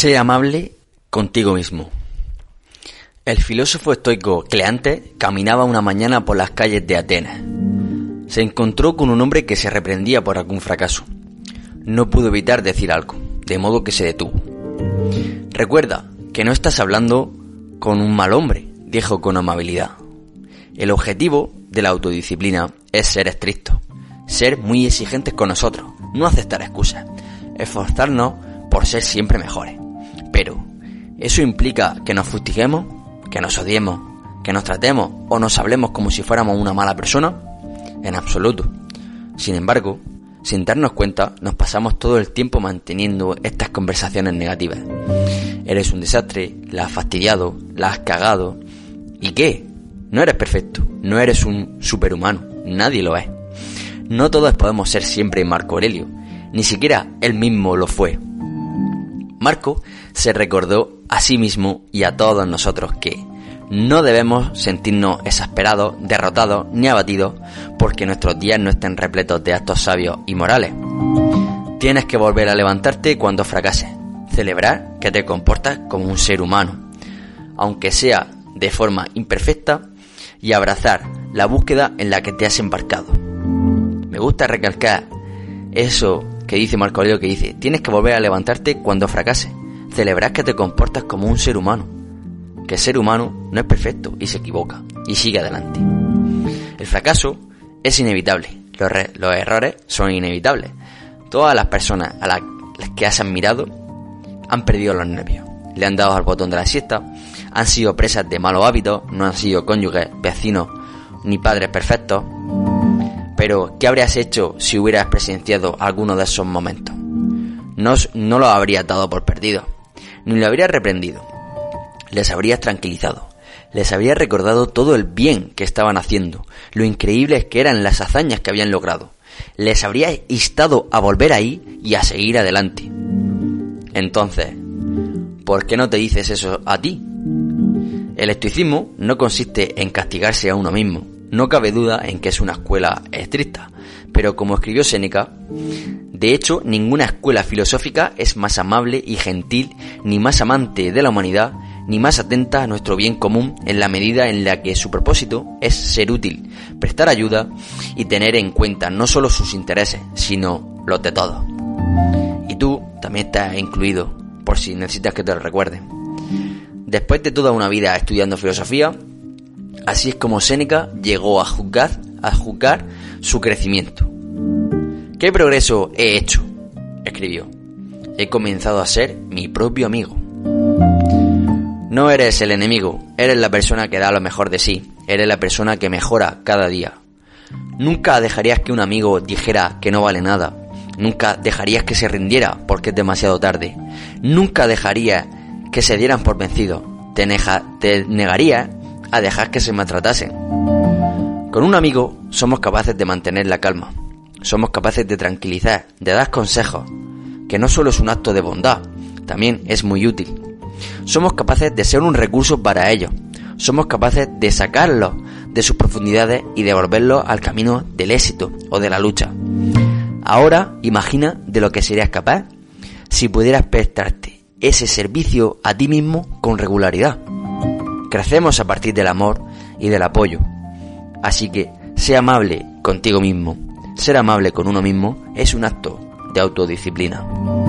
Sé amable contigo mismo. El filósofo estoico Cleante caminaba una mañana por las calles de Atenas. Se encontró con un hombre que se reprendía por algún fracaso. No pudo evitar decir algo, de modo que se detuvo. Recuerda que no estás hablando con un mal hombre, dijo con amabilidad. El objetivo de la autodisciplina es ser estricto, ser muy exigentes con nosotros, no aceptar excusas, esforzarnos por ser siempre mejores. ¿Eso implica que nos fustiguemos, que nos odiemos, que nos tratemos o nos hablemos como si fuéramos una mala persona? En absoluto. Sin embargo, sin darnos cuenta, nos pasamos todo el tiempo manteniendo estas conversaciones negativas. Eres un desastre, la has fastidiado, la has cagado. ¿Y qué? No eres perfecto, no eres un superhumano, nadie lo es. No todos podemos ser siempre Marco Aurelio, ni siquiera él mismo lo fue. Marco se recordó a sí mismo y a todos nosotros que no debemos sentirnos exasperados, derrotados ni abatidos porque nuestros días no estén repletos de actos sabios y morales. Tienes que volver a levantarte cuando fracases, celebrar que te comportas como un ser humano, aunque sea de forma imperfecta, y abrazar la búsqueda en la que te has embarcado. Me gusta recalcar eso que dice Marco Aurelio que dice, tienes que volver a levantarte cuando fracases, celebrar que te comportas como un ser humano, que el ser humano no es perfecto y se equivoca y sigue adelante. El fracaso es inevitable, los, errores son inevitables. Todas las personas a las que has admirado han perdido los nervios, le han dado al botón de la siesta, han sido presas de malos hábitos, no han sido cónyuges, vecinos ni padres perfectos. Pero, ¿qué habrías hecho si hubieras presenciado alguno de esos momentos? No, no lo habrías dado por perdido, ni lo habrías reprendido. Les habrías tranquilizado, les habrías recordado todo el bien que estaban haciendo, lo increíbles que eran las hazañas que habían logrado. Les habrías instado a volver ahí y a seguir adelante. Entonces, ¿por qué no te dices eso a ti? El estoicismo no consiste en castigarse a uno mismo. No cabe duda en que es una escuela estricta, pero como escribió Séneca, de hecho ninguna escuela filosófica es más amable y gentil, ni más amante de la humanidad, ni más atenta a nuestro bien común en la medida en la que su propósito es ser útil, prestar ayuda y tener en cuenta no solo sus intereses, sino los de todos. Y tú también estás incluido, por si necesitas que te lo recuerden. Después de toda una vida estudiando filosofía, así es como Séneca llegó a juzgar, a juzgar su crecimiento. ¿Qué progreso he hecho? escribió. He comenzado a ser mi propio amigo. No eres el enemigo, eres la persona que da lo mejor de sí, eres la persona que mejora cada día. Nunca dejarías que un amigo dijera que no vale nada. Nunca dejarías que se rindiera porque es demasiado tarde. Nunca dejarías que se dieran por vencido. Te, te negaría a dejar que se maltratasen. Con un amigo somos capaces de mantener la calma. Somos capaces de tranquilizar, de dar consejos, que no solo es un acto de bondad, también es muy útil. Somos capaces de ser un recurso para ellos. Somos capaces de sacarlos de sus profundidades y devolverlos al camino del éxito o de la lucha. Ahora imagina de lo que serías capaz si pudieras prestarte ese servicio a ti mismo con regularidad. Crecemos a partir del amor y del apoyo. Así que, sé amable contigo mismo. Ser amable con uno mismo es un acto de autodisciplina.